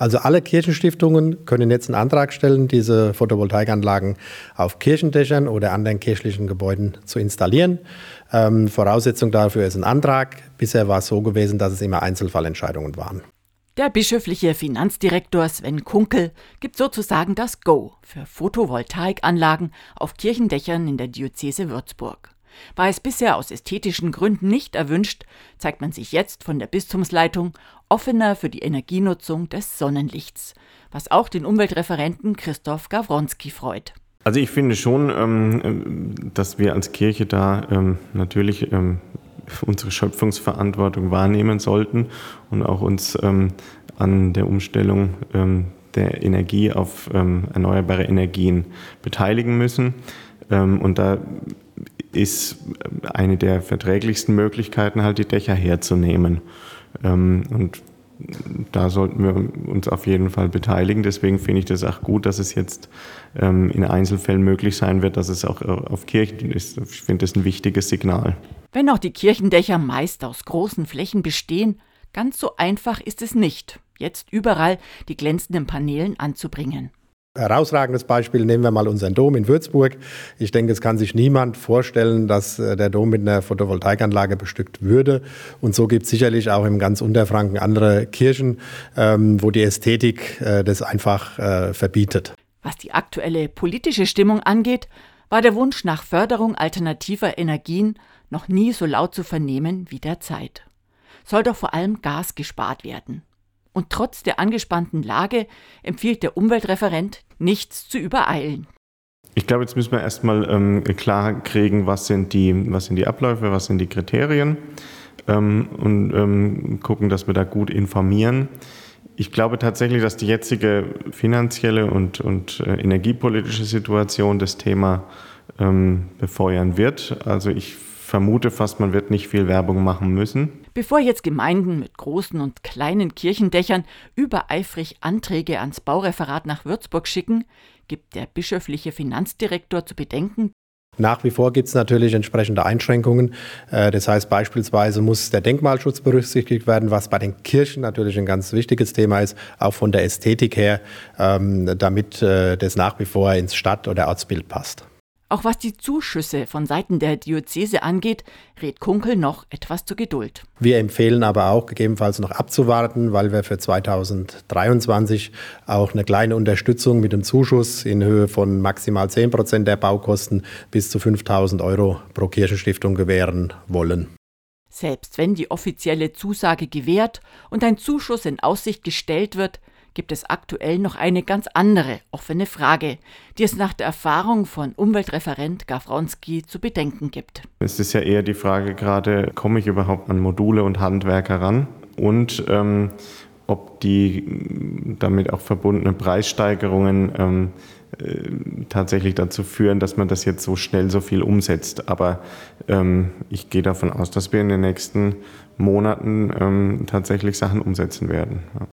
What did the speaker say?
Also alle Kirchenstiftungen können jetzt einen Antrag stellen, diese Photovoltaikanlagen auf Kirchendächern oder anderen kirchlichen Gebäuden zu installieren. Ähm, Voraussetzung dafür ist ein Antrag. Bisher war es so gewesen, dass es immer Einzelfallentscheidungen waren. Der bischöfliche Finanzdirektor Sven Kunkel gibt sozusagen das Go für Photovoltaikanlagen auf Kirchendächern in der Diözese Würzburg. War es bisher aus ästhetischen Gründen nicht erwünscht, zeigt man sich jetzt von der Bistumsleitung offener für die Energienutzung des Sonnenlichts, was auch den Umweltreferenten Christoph Gawronski freut. Also ich finde schon, ähm, dass wir als Kirche da ähm, natürlich ähm, unsere Schöpfungsverantwortung wahrnehmen sollten und auch uns an der Umstellung der Energie auf erneuerbare Energien beteiligen müssen. Und da ist eine der verträglichsten Möglichkeiten, halt die Dächer herzunehmen. Ähm, und da sollten wir uns auf jeden Fall beteiligen. Deswegen finde ich das auch gut, dass es jetzt ähm, in Einzelfällen möglich sein wird, dass es auch äh, auf Kirchen ist. Ich finde das ein wichtiges Signal. Wenn auch die Kirchendächer meist aus großen Flächen bestehen, ganz so einfach ist es nicht, jetzt überall die glänzenden Paneelen anzubringen. Herausragendes Beispiel nehmen wir mal unseren Dom in Würzburg. Ich denke, es kann sich niemand vorstellen, dass äh, der Dom mit einer Photovoltaikanlage bestückt würde. Und so gibt es sicherlich auch im ganz Unterfranken andere Kirchen, ähm, wo die Ästhetik äh, das einfach äh, verbietet. Was die aktuelle politische Stimmung angeht, war der Wunsch nach Förderung alternativer Energien noch nie so laut zu vernehmen wie derzeit. Soll doch vor allem Gas gespart werden. Und trotz der angespannten Lage empfiehlt der Umweltreferent, nichts zu übereilen. Ich glaube, jetzt müssen wir erstmal ähm, klar kriegen, was sind, die, was sind die Abläufe, was sind die Kriterien ähm, und ähm, gucken, dass wir da gut informieren. Ich glaube tatsächlich, dass die jetzige finanzielle und, und äh, energiepolitische Situation das Thema ähm, befeuern wird. Also ich vermute fast, man wird nicht viel Werbung machen müssen. Bevor jetzt Gemeinden mit großen und kleinen Kirchendächern übereifrig Anträge ans Baureferat nach Würzburg schicken, gibt der bischöfliche Finanzdirektor zu bedenken, nach wie vor gibt es natürlich entsprechende Einschränkungen. Äh, das heißt beispielsweise muss der Denkmalschutz berücksichtigt werden, was bei den Kirchen natürlich ein ganz wichtiges Thema ist, auch von der Ästhetik her, ähm, damit äh, das nach wie vor ins Stadt- oder Ortsbild passt. Auch was die Zuschüsse von Seiten der Diözese angeht, rät Kunkel noch etwas zur Geduld. Wir empfehlen aber auch gegebenenfalls noch abzuwarten, weil wir für 2023 auch eine kleine Unterstützung mit dem Zuschuss in Höhe von maximal 10 Prozent der Baukosten bis zu 5000 Euro pro Kirchenstiftung gewähren wollen. Selbst wenn die offizielle Zusage gewährt und ein Zuschuss in Aussicht gestellt wird, gibt es aktuell noch eine ganz andere offene Frage, die es nach der Erfahrung von Umweltreferent Gawronski zu bedenken gibt. Es ist ja eher die Frage gerade, komme ich überhaupt an Module und Handwerker ran und ähm, ob die damit auch verbundenen Preissteigerungen ähm, äh, tatsächlich dazu führen, dass man das jetzt so schnell so viel umsetzt. Aber ähm, ich gehe davon aus, dass wir in den nächsten Monaten ähm, tatsächlich Sachen umsetzen werden. Ja.